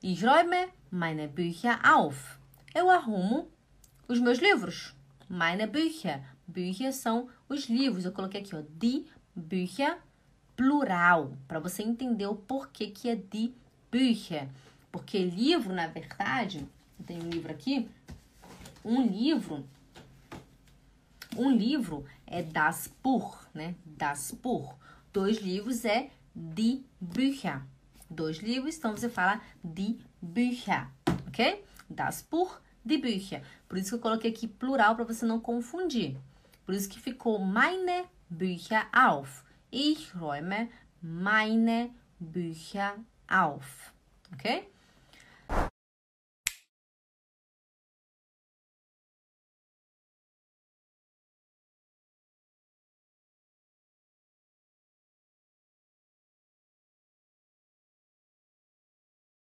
Ich räume meine Bücher auf. Eu arrumo os meus livros. Meine Bücher. Bücher são os livros. Eu coloquei aqui, ó, die Bücher, plural, para você entender o porquê que é die Bücher. Porque livro, na verdade, eu tenho um livro aqui, um livro, um livro é das Buch, né? Das Buch. Dois livros é die Bücher. Dois livros, então você fala die Bücher, ok? Das Buch, die Bücher. Por isso que eu coloquei aqui plural para você não confundir. Por isso que ficou meine Bücher auf. Ich räume meine Bücher auf. Ok?